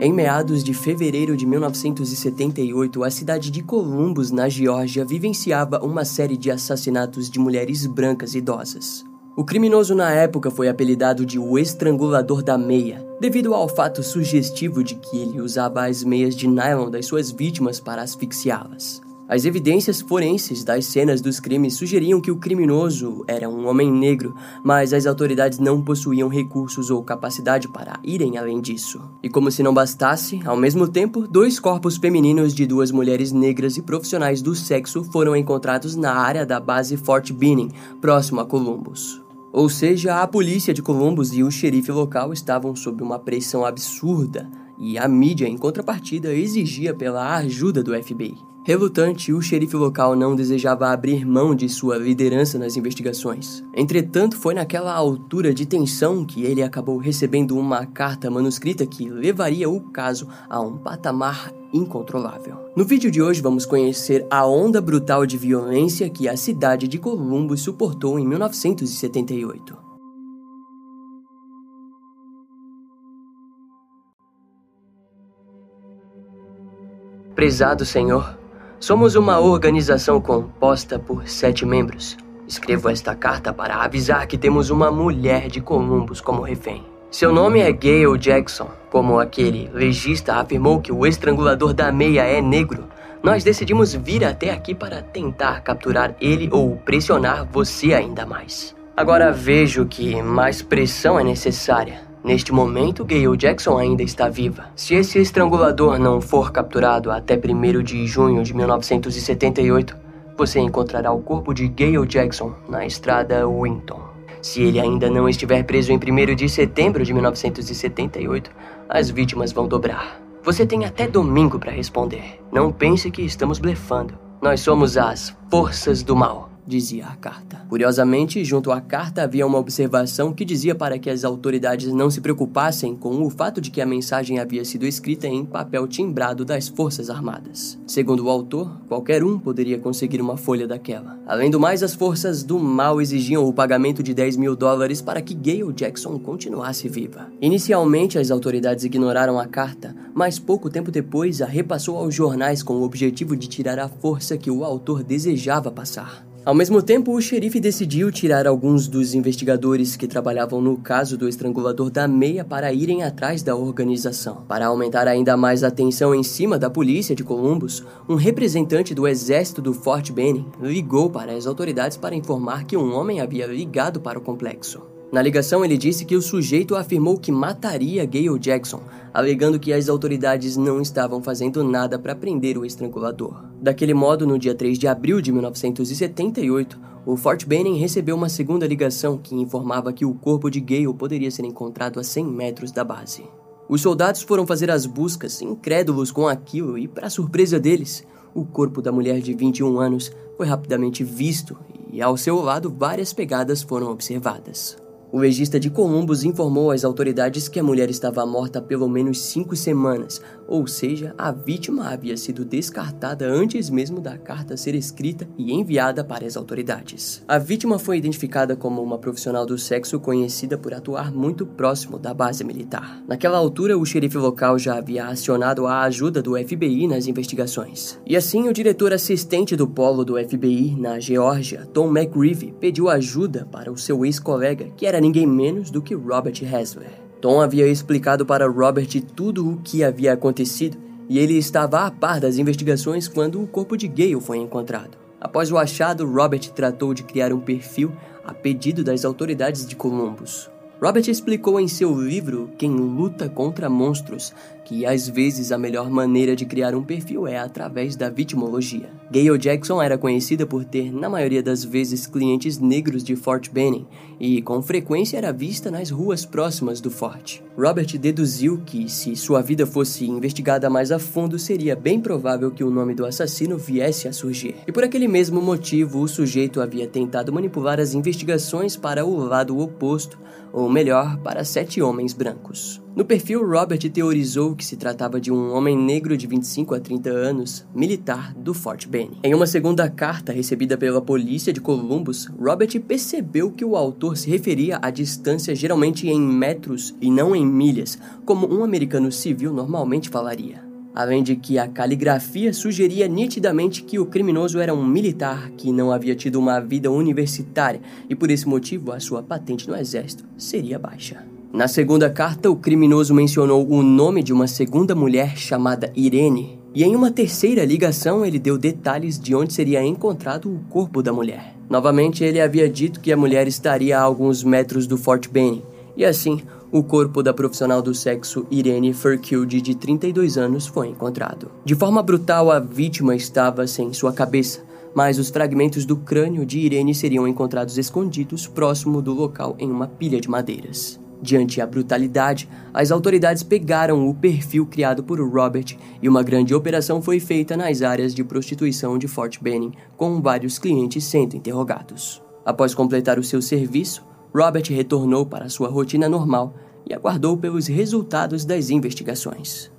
Em meados de fevereiro de 1978, a cidade de Columbus, na Geórgia, vivenciava uma série de assassinatos de mulheres brancas idosas. O criminoso na época foi apelidado de o estrangulador da meia, devido ao fato sugestivo de que ele usava as meias de nylon das suas vítimas para asfixiá-las. As evidências forenses das cenas dos crimes sugeriam que o criminoso era um homem negro, mas as autoridades não possuíam recursos ou capacidade para irem além disso. E como se não bastasse, ao mesmo tempo, dois corpos femininos de duas mulheres negras e profissionais do sexo foram encontrados na área da base Fort Benning, próximo a Columbus. Ou seja, a polícia de Columbus e o xerife local estavam sob uma pressão absurda, e a mídia, em contrapartida, exigia pela ajuda do FBI. Relutante, o xerife local não desejava abrir mão de sua liderança nas investigações. Entretanto, foi naquela altura de tensão que ele acabou recebendo uma carta manuscrita que levaria o caso a um patamar incontrolável. No vídeo de hoje vamos conhecer a onda brutal de violência que a cidade de Columbus suportou em 1978. Prezado Senhor, Somos uma organização composta por sete membros. Escrevo esta carta para avisar que temos uma mulher de Columbus como refém. Seu nome é Gail Jackson. Como aquele legista afirmou que o estrangulador da meia é negro, nós decidimos vir até aqui para tentar capturar ele ou pressionar você ainda mais. Agora vejo que mais pressão é necessária. Neste momento, Gayle Jackson ainda está viva. Se esse estrangulador não for capturado até 1 de junho de 1978, você encontrará o corpo de Gayle Jackson na estrada Winton. Se ele ainda não estiver preso em 1 de setembro de 1978, as vítimas vão dobrar. Você tem até domingo para responder. Não pense que estamos blefando. Nós somos as Forças do Mal dizia a carta. Curiosamente, junto à carta havia uma observação que dizia para que as autoridades não se preocupassem com o fato de que a mensagem havia sido escrita em papel timbrado das Forças Armadas. Segundo o autor, qualquer um poderia conseguir uma folha daquela. Além do mais, as forças do mal exigiam o pagamento de 10 mil dólares para que Gayle Jackson continuasse viva. Inicialmente, as autoridades ignoraram a carta, mas pouco tempo depois a repassou aos jornais com o objetivo de tirar a força que o autor desejava passar. Ao mesmo tempo, o xerife decidiu tirar alguns dos investigadores que trabalhavam no caso do estrangulador da meia para irem atrás da organização. Para aumentar ainda mais a tensão em cima da polícia de Columbus, um representante do exército do Fort Benning ligou para as autoridades para informar que um homem havia ligado para o complexo. Na ligação, ele disse que o sujeito afirmou que mataria Gayle Jackson, alegando que as autoridades não estavam fazendo nada para prender o estrangulador. Daquele modo, no dia 3 de abril de 1978, o Fort Benning recebeu uma segunda ligação que informava que o corpo de Gale poderia ser encontrado a 100 metros da base. Os soldados foram fazer as buscas, incrédulos com aquilo, e, para surpresa deles, o corpo da mulher de 21 anos foi rapidamente visto e, ao seu lado, várias pegadas foram observadas. O legista de Columbus informou às autoridades que a mulher estava morta há pelo menos cinco semanas, ou seja, a vítima havia sido descartada antes mesmo da carta ser escrita e enviada para as autoridades. A vítima foi identificada como uma profissional do sexo conhecida por atuar muito próximo da base militar. Naquela altura, o xerife local já havia acionado a ajuda do FBI nas investigações. E assim, o diretor assistente do polo do FBI na Geórgia, Tom McGreevy, pediu ajuda para o seu ex-colega, que era ninguém menos do que Robert Hasler. Tom havia explicado para Robert tudo o que havia acontecido e ele estava a par das investigações quando o corpo de Gale foi encontrado. Após o achado, Robert tratou de criar um perfil a pedido das autoridades de Columbus. Robert explicou em seu livro Quem Luta contra Monstros que às vezes a melhor maneira de criar um perfil é através da vitimologia. Gayle Jackson era conhecida por ter, na maioria das vezes, clientes negros de Fort Benning e com frequência era vista nas ruas próximas do forte. Robert deduziu que, se sua vida fosse investigada mais a fundo, seria bem provável que o nome do assassino viesse a surgir. E por aquele mesmo motivo, o sujeito havia tentado manipular as investigações para o lado oposto ou melhor, para sete homens brancos. No perfil, Robert teorizou que se tratava de um homem negro de 25 a 30 anos, militar do Fort Benning. Em uma segunda carta recebida pela polícia de Columbus, Robert percebeu que o autor se referia à distância geralmente em metros e não em milhas, como um americano civil normalmente falaria além de que a caligrafia sugeria nitidamente que o criminoso era um militar que não havia tido uma vida universitária e por esse motivo a sua patente no exército seria baixa. Na segunda carta, o criminoso mencionou o nome de uma segunda mulher chamada Irene, e em uma terceira ligação ele deu detalhes de onde seria encontrado o corpo da mulher. Novamente, ele havia dito que a mulher estaria a alguns metros do Fort Benning, e assim o corpo da profissional do sexo Irene Furkild, de 32 anos, foi encontrado. De forma brutal, a vítima estava sem sua cabeça, mas os fragmentos do crânio de Irene seriam encontrados escondidos próximo do local em uma pilha de madeiras. Diante a brutalidade, as autoridades pegaram o perfil criado por Robert e uma grande operação foi feita nas áreas de prostituição de Fort Benning, com vários clientes sendo interrogados. Após completar o seu serviço, Robert retornou para sua rotina normal e aguardou pelos resultados das investigações.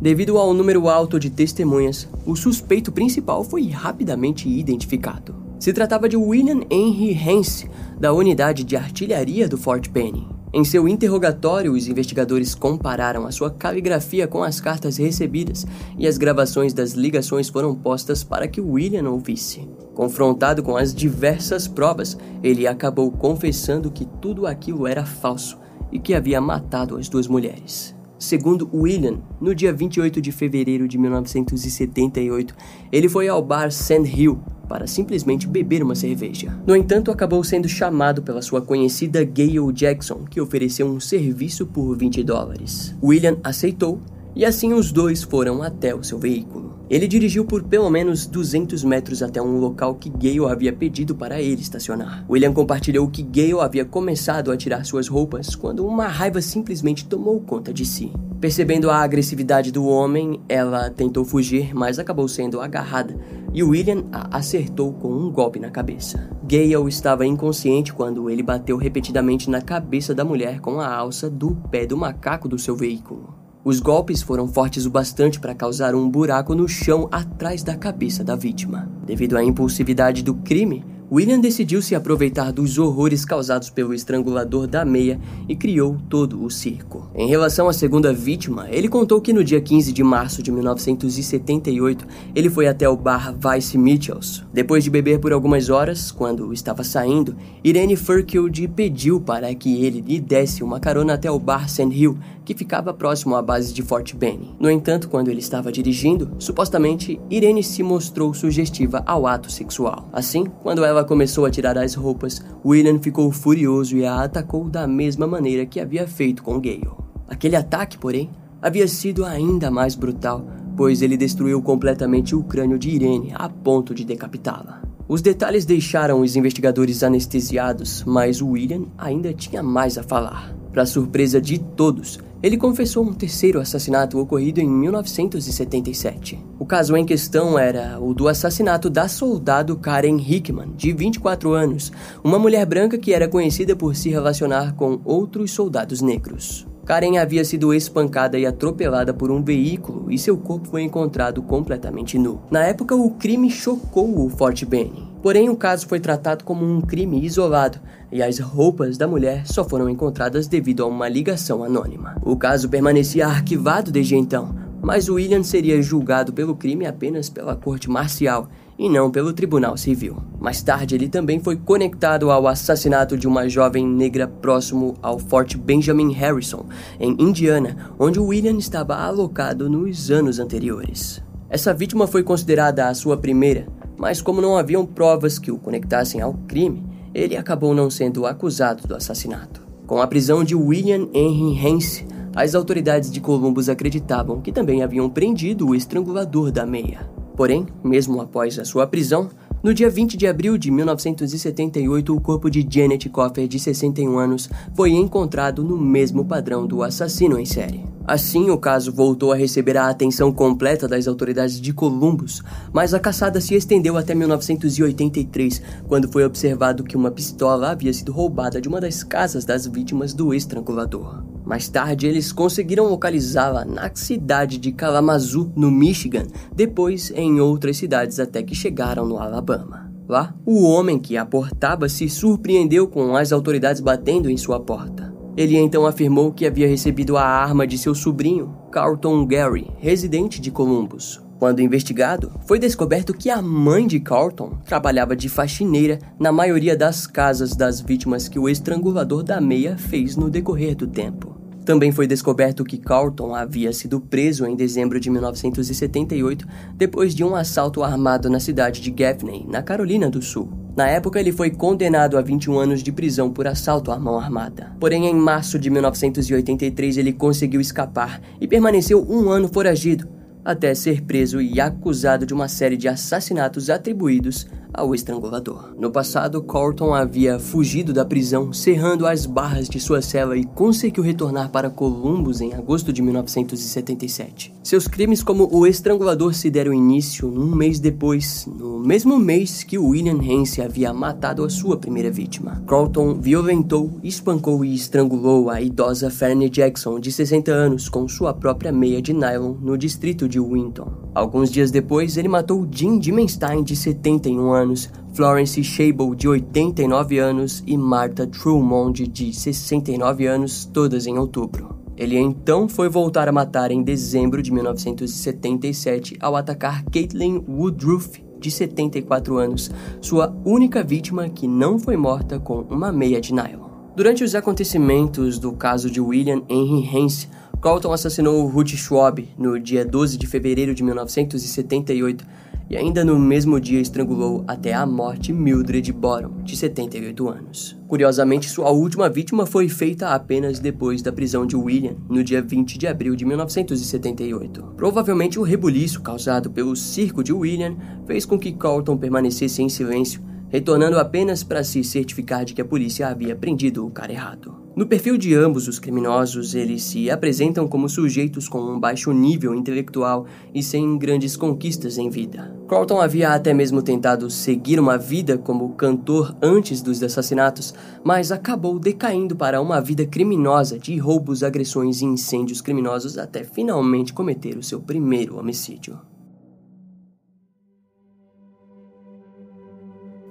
Devido ao número alto de testemunhas, o suspeito principal foi rapidamente identificado. Se tratava de William Henry Hance, da unidade de artilharia do Fort Benning. Em seu interrogatório, os investigadores compararam a sua caligrafia com as cartas recebidas e as gravações das ligações foram postas para que William ouvisse. Confrontado com as diversas provas, ele acabou confessando que tudo aquilo era falso e que havia matado as duas mulheres. Segundo William, no dia 28 de fevereiro de 1978, ele foi ao bar Sand Hill para simplesmente beber uma cerveja. No entanto, acabou sendo chamado pela sua conhecida Gayle Jackson, que ofereceu um serviço por 20 dólares. William aceitou e assim os dois foram até o seu veículo. Ele dirigiu por pelo menos 200 metros até um local que Gale havia pedido para ele estacionar. William compartilhou que Gale havia começado a tirar suas roupas quando uma raiva simplesmente tomou conta de si. Percebendo a agressividade do homem, ela tentou fugir, mas acabou sendo agarrada e William a acertou com um golpe na cabeça. Gale estava inconsciente quando ele bateu repetidamente na cabeça da mulher com a alça do pé do macaco do seu veículo. Os golpes foram fortes o bastante para causar um buraco no chão atrás da cabeça da vítima. Devido à impulsividade do crime, William decidiu se aproveitar dos horrores causados pelo estrangulador da meia e criou todo o circo. Em relação à segunda vítima, ele contou que no dia 15 de março de 1978 ele foi até o bar Vice Mitchells. Depois de beber por algumas horas, quando estava saindo, Irene Furkild pediu para que ele lhe desse uma carona até o bar Sand Hill, que ficava próximo à base de Fort Benning. No entanto, quando ele estava dirigindo, supostamente Irene se mostrou sugestiva ao ato sexual. Assim, quando ela ela começou a tirar as roupas, William ficou furioso e a atacou da mesma maneira que havia feito com Gale. Aquele ataque, porém, havia sido ainda mais brutal, pois ele destruiu completamente o crânio de Irene a ponto de decapitá-la. Os detalhes deixaram os investigadores anestesiados, mas William ainda tinha mais a falar. Para surpresa de todos, ele confessou um terceiro assassinato ocorrido em 1977. O caso em questão era o do assassinato da soldado Karen Hickman, de 24 anos, uma mulher branca que era conhecida por se relacionar com outros soldados negros. Karen havia sido espancada e atropelada por um veículo e seu corpo foi encontrado completamente nu. Na época, o crime chocou o Fort Benning. Porém, o caso foi tratado como um crime isolado e as roupas da mulher só foram encontradas devido a uma ligação anônima. O caso permanecia arquivado desde então, mas William seria julgado pelo crime apenas pela corte marcial e não pelo Tribunal Civil. Mais tarde, ele também foi conectado ao assassinato de uma jovem negra próximo ao Fort Benjamin Harrison, em Indiana, onde William estava alocado nos anos anteriores. Essa vítima foi considerada a sua primeira, mas como não haviam provas que o conectassem ao crime, ele acabou não sendo acusado do assassinato. Com a prisão de William Henry Hance, as autoridades de Columbus acreditavam que também haviam prendido o estrangulador da meia. Porém, mesmo após a sua prisão, No dia 20 de abril de 1978, o corpo de Janet Coffer, de 61 anos, foi encontrado no mesmo padrão do assassino em série. Assim, o caso voltou a receber a atenção completa das autoridades de Columbus, mas a caçada se estendeu até 1983, quando foi observado que uma pistola havia sido roubada de uma das casas das vítimas do estrangulador. Mais tarde, eles conseguiram localizá-la na cidade de Kalamazoo, no Michigan, depois em outras cidades até que chegaram no Alabama. Lá, o homem que a portava se surpreendeu com as autoridades batendo em sua porta. Ele então afirmou que havia recebido a arma de seu sobrinho, Carlton Gary, residente de Columbus. Quando investigado, foi descoberto que a mãe de Carlton trabalhava de faxineira na maioria das casas das vítimas que o estrangulador da meia fez no decorrer do tempo. Também foi descoberto que Carlton havia sido preso em dezembro de 1978 depois de um assalto armado na cidade de Gaffney, na Carolina do Sul. Na época, ele foi condenado a 21 anos de prisão por assalto à mão armada. Porém, em março de 1983, ele conseguiu escapar e permaneceu um ano foragido, até ser preso e acusado de uma série de assassinatos atribuídos ao estrangulador. No passado, Corton havia fugido da prisão, cerrando as barras de sua cela e conseguiu retornar para Columbus em agosto de 1977. Seus crimes como o estrangulador se deram início um mês depois, no mesmo mês que William Hance havia matado a sua primeira vítima. Corton violentou, espancou e estrangulou a idosa Ferne Jackson, de 60 anos, com sua própria meia de nylon no distrito de Winton. Alguns dias depois, ele matou Jim Dimenstein, de 71 anos, Florence Shable, de 89 anos, e Martha Trumond, de 69 anos, todas em outubro. Ele então foi voltar a matar em dezembro de 1977 ao atacar Caitlin Woodruff, de 74 anos, sua única vítima que não foi morta com uma meia de nylon. Durante os acontecimentos do caso de William Henry Hance, Colton assassinou Ruth Schwab no dia 12 de fevereiro de 1978 e ainda no mesmo dia estrangulou até a morte Mildred Boron, de 78 anos. Curiosamente, sua última vítima foi feita apenas depois da prisão de William, no dia 20 de abril de 1978. Provavelmente o rebuliço causado pelo circo de William fez com que Colton permanecesse em silêncio, retornando apenas para se certificar de que a polícia havia prendido o cara errado. No perfil de ambos os criminosos, eles se apresentam como sujeitos com um baixo nível intelectual e sem grandes conquistas em vida. Carlton havia até mesmo tentado seguir uma vida como cantor antes dos assassinatos, mas acabou decaindo para uma vida criminosa de roubos, agressões e incêndios criminosos até finalmente cometer o seu primeiro homicídio.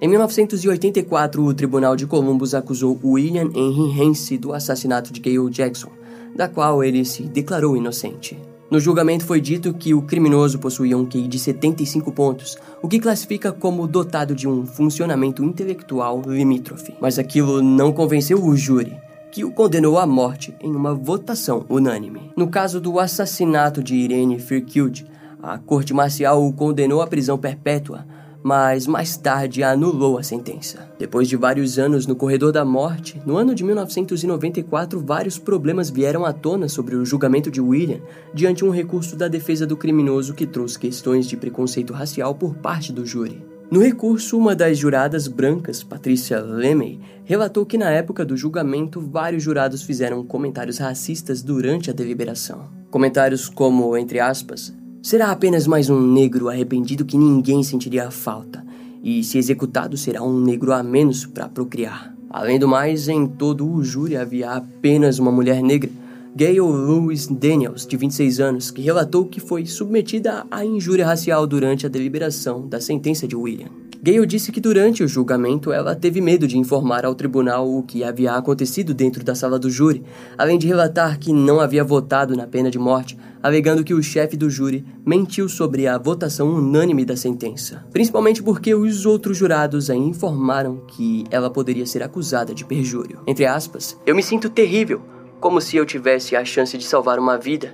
Em 1984, o Tribunal de Columbus acusou William Henry Hance do assassinato de Gayle Jackson, da qual ele se declarou inocente. No julgamento foi dito que o criminoso possuía um QI de 75 pontos, o que classifica como dotado de um funcionamento intelectual limítrofe. Mas aquilo não convenceu o júri, que o condenou à morte em uma votação unânime. No caso do assassinato de Irene Firkilde, a corte marcial o condenou à prisão perpétua, mas mais tarde anulou a sentença. Depois de vários anos no corredor da morte, no ano de 1994, vários problemas vieram à tona sobre o julgamento de William diante um recurso da defesa do criminoso que trouxe questões de preconceito racial por parte do júri. No recurso, uma das juradas brancas, Patricia Lemey, relatou que na época do julgamento vários jurados fizeram comentários racistas durante a deliberação. Comentários como, entre aspas, Será apenas mais um negro arrependido que ninguém sentiria falta, e se executado será um negro a menos para procriar. Além do mais, em todo o júri havia apenas uma mulher negra, Gayle Louis Daniels, de 26 anos, que relatou que foi submetida à injúria racial durante a deliberação da sentença de William. Gale disse que durante o julgamento ela teve medo de informar ao tribunal o que havia acontecido dentro da sala do júri, além de relatar que não havia votado na pena de morte, alegando que o chefe do júri mentiu sobre a votação unânime da sentença, principalmente porque os outros jurados a informaram que ela poderia ser acusada de perjúrio. Entre aspas, eu me sinto terrível, como se eu tivesse a chance de salvar uma vida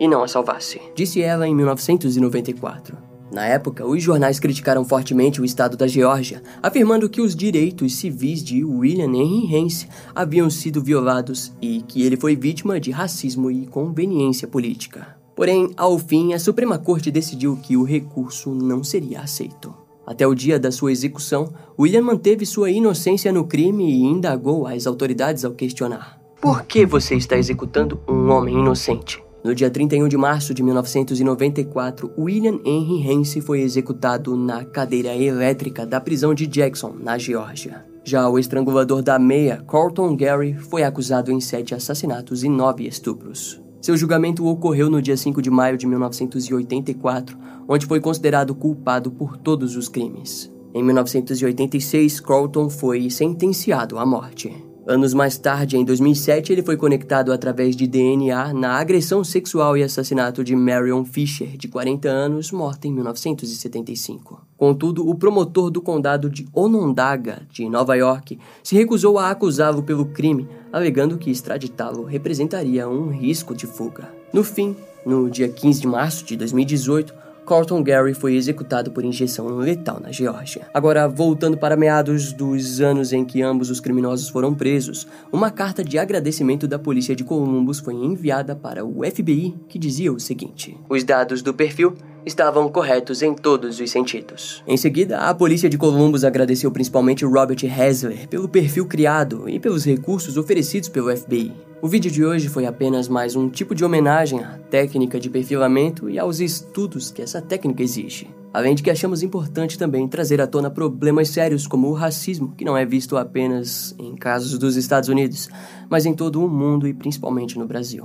e não a salvasse, disse ela em 1994. Na época, os jornais criticaram fortemente o estado da Geórgia, afirmando que os direitos civis de William Henry Hance haviam sido violados e que ele foi vítima de racismo e conveniência política. Porém, ao fim, a Suprema Corte decidiu que o recurso não seria aceito. Até o dia da sua execução, William manteve sua inocência no crime e indagou as autoridades ao questionar: Por que você está executando um homem inocente? No dia 31 de março de 1994, William Henry Hance foi executado na cadeira elétrica da prisão de Jackson, na Geórgia. Já o estrangulador da meia, Colton Gary, foi acusado em sete assassinatos e nove estupros. Seu julgamento ocorreu no dia 5 de maio de 1984, onde foi considerado culpado por todos os crimes. Em 1986, Colton foi sentenciado à morte. Anos mais tarde, em 2007, ele foi conectado através de DNA na agressão sexual e assassinato de Marion Fisher, de 40 anos, morta em 1975. Contudo, o promotor do condado de Onondaga, de Nova York, se recusou a acusá-lo pelo crime, alegando que extraditá-lo representaria um risco de fuga. No fim, no dia 15 de março de 2018, Carlton Gary foi executado por injeção letal na Geórgia. Agora, voltando para meados dos anos em que ambos os criminosos foram presos, uma carta de agradecimento da polícia de Columbus foi enviada para o FBI que dizia o seguinte: Os dados do perfil estavam corretos em todos os sentidos. Em seguida, a polícia de Columbus agradeceu principalmente Robert Hasler pelo perfil criado e pelos recursos oferecidos pelo FBI. O vídeo de hoje foi apenas mais um tipo de homenagem à técnica de perfilamento e aos estudos que essa técnica exige. Além de que achamos importante também trazer à tona problemas sérios como o racismo, que não é visto apenas em casos dos Estados Unidos, mas em todo o mundo e principalmente no Brasil.